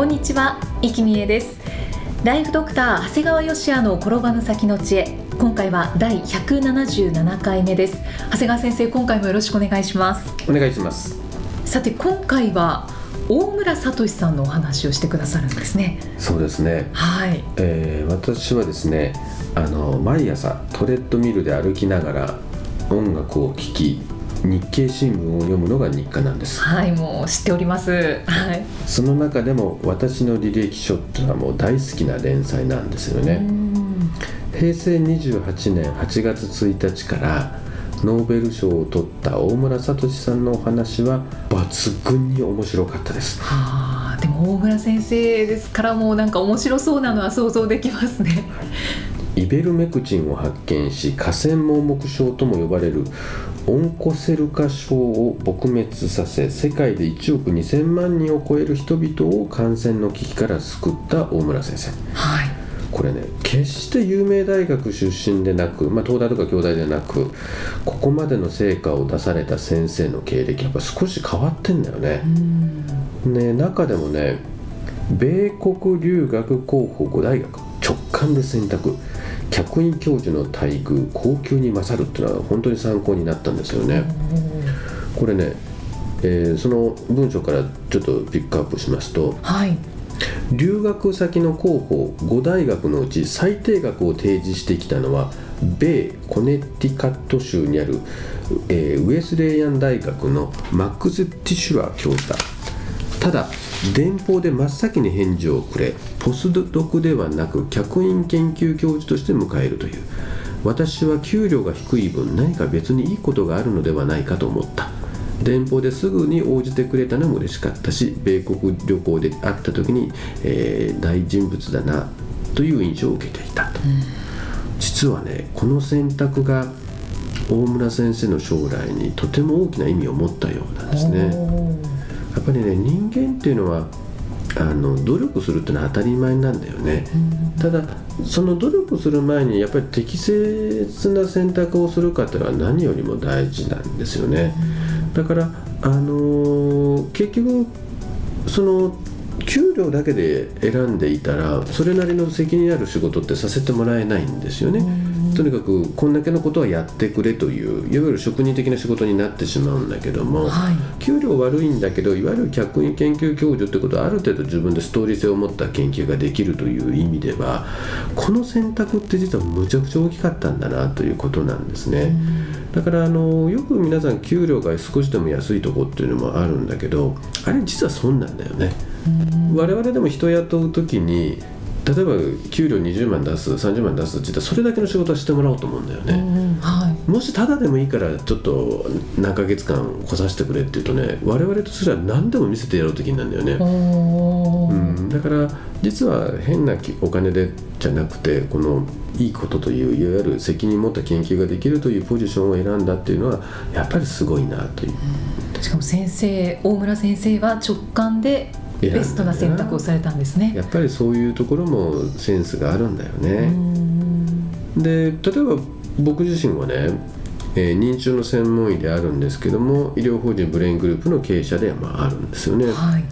こんにちは、生きみえです。ライフドクター長谷川芳也の転ばぬ先の知恵。今回は第177回目です。長谷川先生今回もよろしくお願いします。お願いします。さて今回は大村聡さんのお話をしてくださるんですね。そうですね、はい、えー私はですねあの毎朝トレッドミルで歩きながら音楽を聴き日経新聞を読むのが日課なんです。はい、もう知っております。はい。その中でも私の履歴書っていうのはもう大好きな連載なんですようねん。平成28年8月1日からノーベル賞を取った大村聡さんのお話は抜群に面白かったです。はあでも大村先生ですからもうなんか面白そうなのは想像できますね。イベルメクチンを発見し河川盲目症とも呼ばれるオンコセル化症を撲滅させ世界で1億2000万人を超える人々を感染の危機から救った大村先生。はい。これね決して有名大学出身でなく、まあ、東大とか京大でなくここまでの成果を出された先生の経歴やっぱ少し変わってんだよね。う。ん。ね中でもね米国留学候補5大学直感で選択客員教授の待遇高級に勝るっていうのは本当に参考になったんですよね。これね、えーその文章からちょっとピックアップしますとはい。留学先の候補5大学のうち最低額を提示してきたのは米コネティカット州にある、えーウェスレイアン大学のマックス・ティシュラー教授だただ電報で真っ先に返事をくれポスドクではなく客員研究教授として迎えるという。私は給料が低い分何か別にいいことがあるのではないかと思った。電報ですぐに応じてくれたのも嬉しかったし米国旅行で会った時に、えー大人物だなという印象を受けていたと、実はねこの選択が大村先生の将来にとても大きな意味を持ったようなんですね。やっぱりね人間っていうのはあの努力するってのは当たり前なんだよね、ただその努力する前にやっぱり適切な選択をするかっていうのは何よりも大事なんですよね、だからあのー結局その給料だけで選んでいたらそれなりの責任ある仕事ってさせてもらえないんですよね、とにかくこんだけのことはやってくれといういわゆる職人的な仕事になってしまうんだけども、はい。給料悪いんだけどいわゆる客員研究教授ってことはある程度自分でストーリー性を持った研究ができるという意味ではこの選択って実はむちゃくちゃ大きかったんだなということなんですね。だからあのよく皆さん給料が少しでも安いとこっていうのもあるんだけどあれ実は損なんだよね。我々でも人雇う時に例えば給料20万出す30万出すって言ったらそれだけの仕事はしてもらおうと思うんだよね。はい。もしただでもいいからちょっと何ヶ月間来させてくれって言うとね我々とすれば何でも見せてやろうと気になるんだよね、うん、だから実は変なお金でじゃなくてこのいいことといういわゆる責任持った研究ができるというポジションを選んだっていうのはやっぱりすごいなという。しかも先生大村先生は直感でベストな選択をされたんですね。やっぱりそういうところもセンスがあるんだよね。で例えば僕自身はね、えー認知症の専門医であるんですけども医療法人ブレイングループの経営者で、まあ、あるんですよね。はい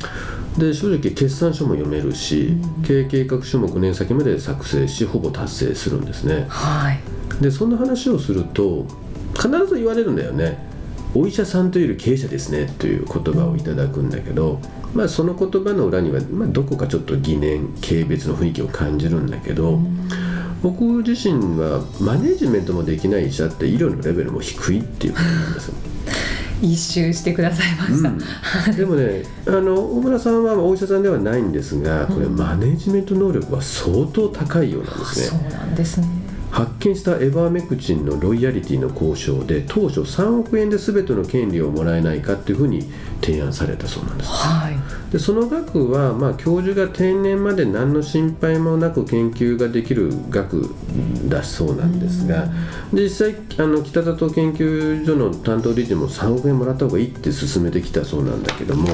で正直決算書も読めるし、経営計画書も5年先まで作成しほぼ達成するんですね。はいでそんな話をすると必ず言われるんだよね。お医者さんというより経営者ですねという言葉をいただくんだけど、まあ、その言葉の裏には、まあ、どこかちょっと疑念軽蔑の雰囲気を感じるんだけど、僕自身はマネジメントもできない医者って医療のレベルも低いっていうことなんですよ。一周してくださいました、うん。でもねあの大村さんはお医者さんではないんですがこれマネジメント能力は相当高いようなんですね。そうなんですね。発見したエバーメクチンのロイヤリティの交渉で当初3億円で全ての権利をもらえないかっていうふうに提案されたそうなんです、はいでその額は、まあ、教授が定年まで何の心配もなく研究ができる額だそうなんですが実際あの北里研究所の担当理事も3億円もらった方がいいって勧めてきたそうなんだけども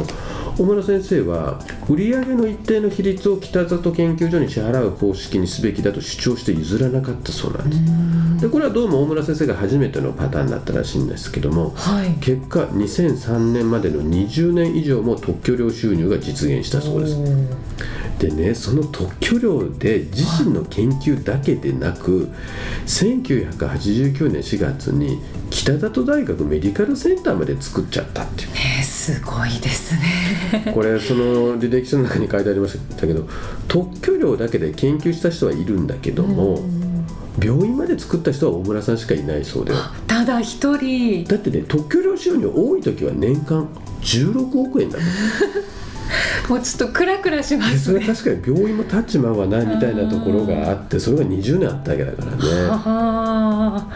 大村先生は売上の一定の比率を北里研究所に支払う方式にすべきだと主張して譲らなかったそうなんです。でこれはどうも大村先生が初めてのパターンだったらしいんですけどもはい。結果2003年までの20年以上も特許料収入が実現したそうです。でねその特許料で自身の研究だけでなく1989年4月に北里大学メディカルセンターまで作っちゃったっていう。えーすごいですね。これその履歴書の中に書いてありましたけど特許料だけで研究した人はいるんだけども病院まで作った人は大村さんしかいないそうでただ一人。だってね特許料収入多い時は年間16億円だ もうちょっとクラクラしまですね。確かに病院も立ちまうわなみたいなところがあってそれが20年あったわけだからね。あ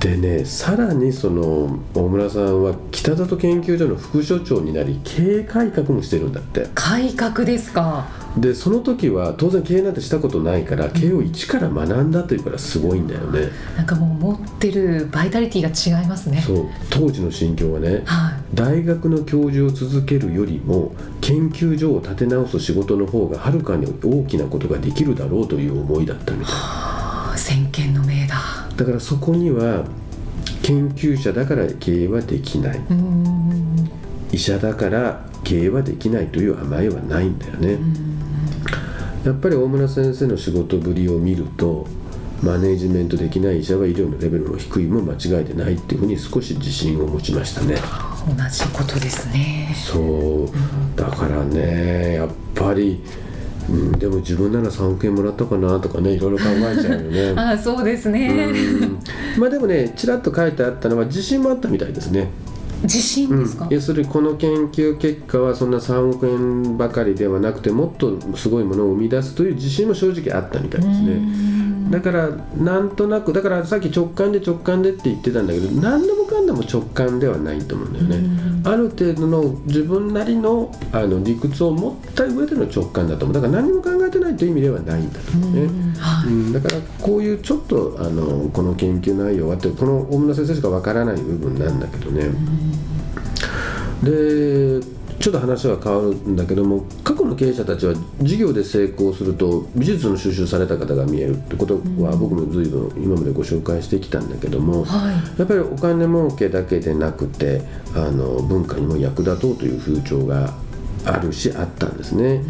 でねさらにその大村さんは北里研究所の副所長になり経営改革もしてるんだって。改革ですかでその時は当然経営なんてしたことないから経営を一から学んだというからすごいんだよね。なんかもう持ってるバイタリティが違いますね。そう。当時の心境はね。はい。大学の教授を続けるよりも研究所を立て直す仕事の方がはるかに大きなことができるだろうという思いだったみたい。あー先見の明だ。だからそこには研究者だから経営はできない。医者だから経営はできないという甘えはないんだよねやっぱり大村先生の仕事ぶりを見るとマネージメントできない医者は医療のレベルの低いも間違いでないっていうふうに少し自信を持ちましたね。同じことですね。そう。だからねやっぱり、うん、でも自分なら3億円もらったかなとかねいろいろ考えちゃうよね。あーそうですね。うん。まあでもねちらっと書いてあったのは自信もあったみたいですね自信ですか、うん、要するにこの研究結果はそんな3億円ばかりではなくてもっとすごいものを生み出すという自信も正直あったみたいですね。だからなんとなくだからさっき直感で直感でって言ってたんだけど何でもかんでも直感ではないと思うんだよね。ある程度の自分なりのあの理屈を持った上での直感だと思う。だから何も考えてないという意味ではないんだと思うね、はいうん、だからこういうちょっとあのこの研究内容はってこの大村先生しかわからない部分なんだけどね、でちょっと話は変わるんだけども過去の経営者たちは事業で成功すると美術の収集された方が見えるってことは僕も随分今までご紹介してきたんだけども、はい。やっぱりお金儲けだけでなくてあの文化にも役立とうという風潮があるしあったんですね、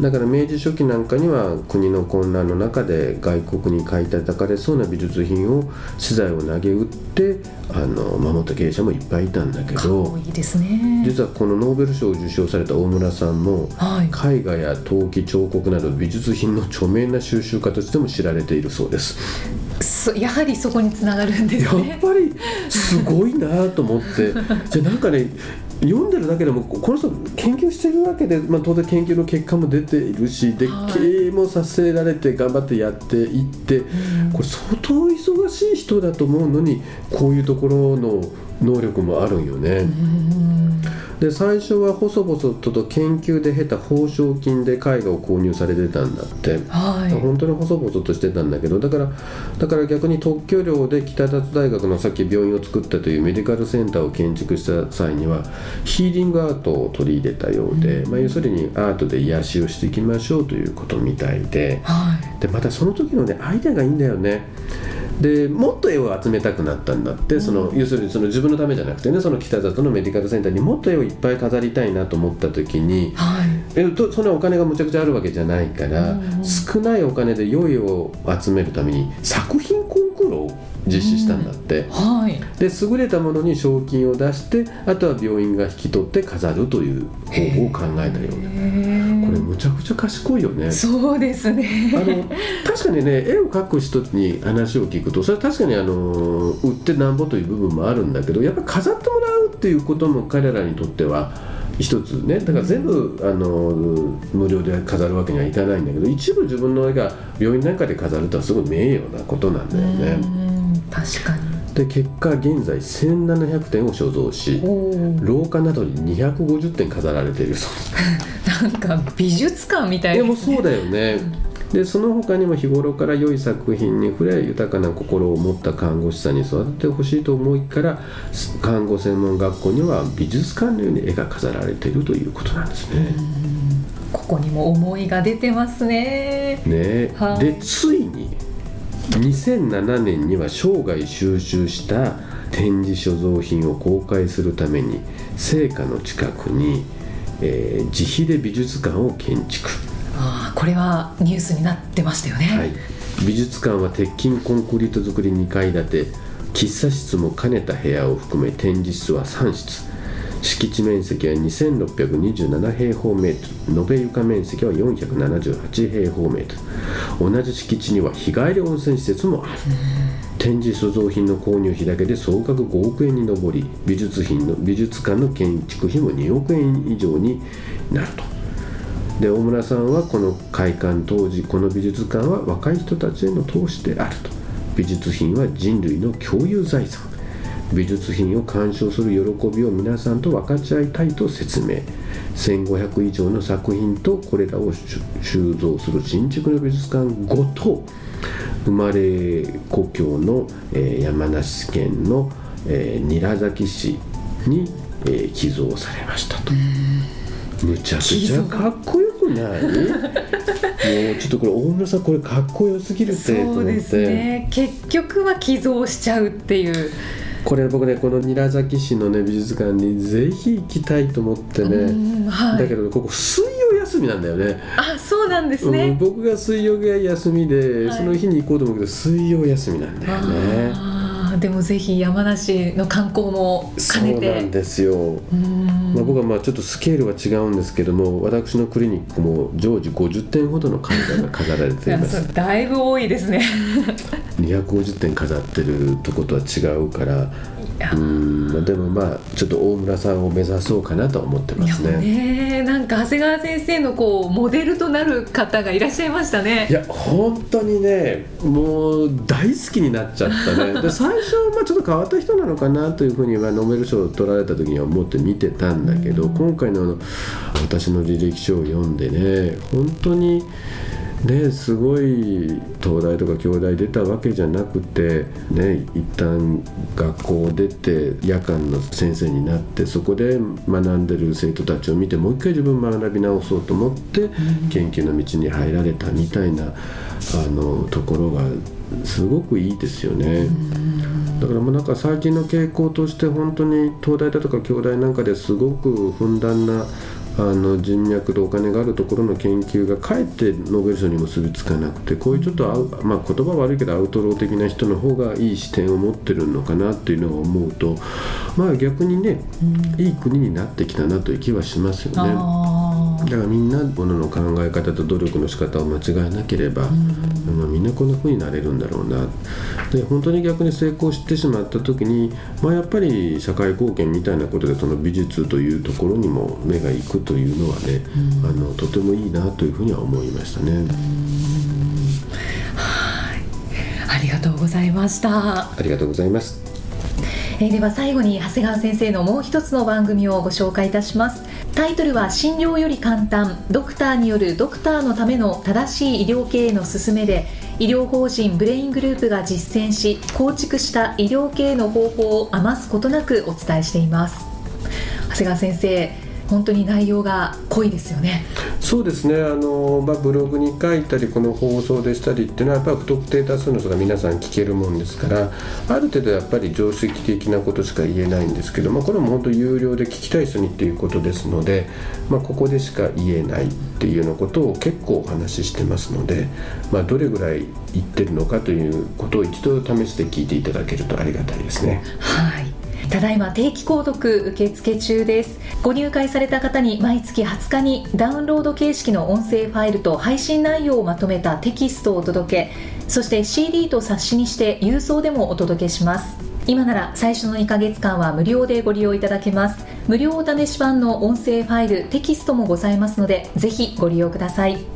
だから明治初期なんかには国の混乱の中で外国に買い叩かれそうな美術品を資材を投げ打ってあの守った経営者もいっぱいいたんだけどこいいですね。実はこのノーベル賞を受賞された大村さんもはい。絵画や陶器彫刻など美術品の著名な収集家としても知られているそうです。そやはりそこにつながるんでやっすねぱりすごいなと思って。じゃあなんかね読んでるだけでもこの人研究してるわけで、まあ、当然研究の結果も出ているしで、はい。経営もさせられて頑張ってやっていって、これ相当忙しい人だと思うのにこういうところの能力もあるんよね。で最初は細々とと研究で得た報奨金で絵画を購入されてたんだって。はい本当に細々としてたんだけどだからだから逆に特許料で北里大学のさっき病院を作ったというメディカルセンターを建築した際にはヒーリングアートを取り入れたようで、まあ、要するにアートで癒しをしていきましょうということみたいではいでまたその時のねアイデアがいいんだよね。でもっと絵を集めたくなったんだってその、要するにその自分のためじゃなくてねその北里のメディカルセンターにもっと絵をいっぱい飾りたいなと思った時にはい。えとそんなお金がむちゃくちゃあるわけじゃないから、少ないお金で良い絵を集めるために作品コンクールを実施したんだって、はい。で優れたものに賞金を出してあとは病院が引き取って飾るという方法を考えたような。これむちゃくちゃ賢いよね。そうですね。あの確かにね絵を描く人に話を聞くとそれは確かにあの売ってなんぼという部分もあるんだけどやっぱり飾ってもらうっていうことも彼らにとっては一つね。だから全部、あの無料で飾るわけにはいかないんだけど一部自分の絵が病院なんかで飾るとはすごい名誉なことなんだよね。うん確かにで結果現在1700点を所蔵し廊下などに250点飾られている。そ うなんか美術館みたい。でですもそうだよね。でその他にも日頃から良い作品に触れ豊かな心を持った看護師さんに育ててほしいと思いから看護専門学校には美術館のように絵が飾られているということなんですね。ここにも思いが出てますね。ね。はい。でついに2007年には生涯収集した展示所蔵品を公開するために聖火の近くに、えー自費で美術館を建築、ああこれはニュースになってましたよね、はい、美術館は鉄筋コンクリート造り2階建て。喫茶室も兼ねた部屋を含め展示室は3室敷地面積は2627平方メートル。延べ床面積は478平方メートル。同じ敷地には日帰り温泉施設もある。展示所蔵品の購入費だけで総額5億円に上り美術品の美術館の建築費も2億円以上になると。で大村さんはこの開館当時この美術館は若い人たちへの投資であると。美術品は人類の共有財産美術品を鑑賞する喜びを皆さんと分かち合いたいと説明。1500以上の作品とこれらを収収蔵する新築の美術館ごと生まれ故郷の、えー山梨県の、えー韮崎市に、えー寄贈されましたと。むちゃくちゃかっこよくない？もうちょっとこれ大村さんこれかっこよすぎるって。そうですね。結局は寄贈しちゃうっていうこれ僕ねこの韮崎市のね美術館にぜひ行きたいと思ってね、うんはい。だけどここ水曜休みなんだよね。あそうなんですうん、ね、僕が水曜が休みで、はい。その日に行こうと思うけど水曜休みなんだよねでもぜひ山梨の観光もそう兼ねて。なんですよ、うん。まあ、僕はまあちょっとスケールは違うんですけども私のクリニックも常時50点ほどの絵画が飾られいています。だいぶ多いですね。250点飾ってるとことは違うからうん。まあでもまあちょっと大村さんを目指そうかなと思ってますね。ねなんか長谷川先生のこうモデルとなる方がいらっしゃいましたね。いや本当にねもう大好きになっちゃったね。で最初はまあちょっと変わった人なのかなというふうにはノーベル賞を取られた時には思って見てたんだけど、今回のあの私の履歴書を読んでね本当にねすごい東大とか京大出たわけじゃなくてね一旦学校を出て夜間の先生になってそこで学んでる生徒たちを見てもう一回自分学び直そうと思って研究の道に入られたみたいなあのところがすごくいいですよね。だからもうなんか最近の傾向として本当に東大だとか京大なんかですごくふんだんなあの人脈とお金があるところの研究がかえってノーベル賞に結びつかなくてこういうちょっとあ、まあ、言葉悪いけどアウトロー的な人の方がいい視点を持ってるのかなっていうのを思うとまあ逆にねいい国になってきたなという気はしますよね。あだからみんなものの考え方と努力の仕方を間違えなければ、まあみんなこんな風になれるんだろうな。で本当に逆に成功してしまった時に、まあ、やっぱり社会貢献みたいなことでその美術というところにも目が行くというのはね、あのとてもいいなというふうには思いましたね。ありがとうございました、ありがとうございます。えーでは最後に長谷川先生のもう一つの番組をご紹介いたしますタイトルは診療より簡単。ドクターによるドクターのための正しい医療経営の勧めで医療法人ブレイングループが実践し構築した医療経営の方法を余すことなくお伝えしています。長谷川先生本当に内容が濃いですよね。そうですね。あの、まあ、ブログに書いたりこの放送でしたりっていうのはやっぱり不特定多数の人が皆さん聞けるもんですからある程度やっぱり常識的なことしか言えないんですけど、まあ、これも本当有料で聞きたい人にっていうことですので、まあ、ここでしか言えないっていうようなことを結構お話ししてますので、まあ、どれぐらい言ってるのかということを一度試して聞いていただけるとありがたいですね。はいただいま定期購読受付中です。ご入会された方に毎月20日にダウンロード形式の音声ファイルと配信内容をまとめたテキストをお届けそして CD と冊子にして郵送でもお届けします。今なら最初の2ヶ月間は無料でご利用いただけます。無料お試し版の音声ファイルテキストもございますのでぜひご利用ください。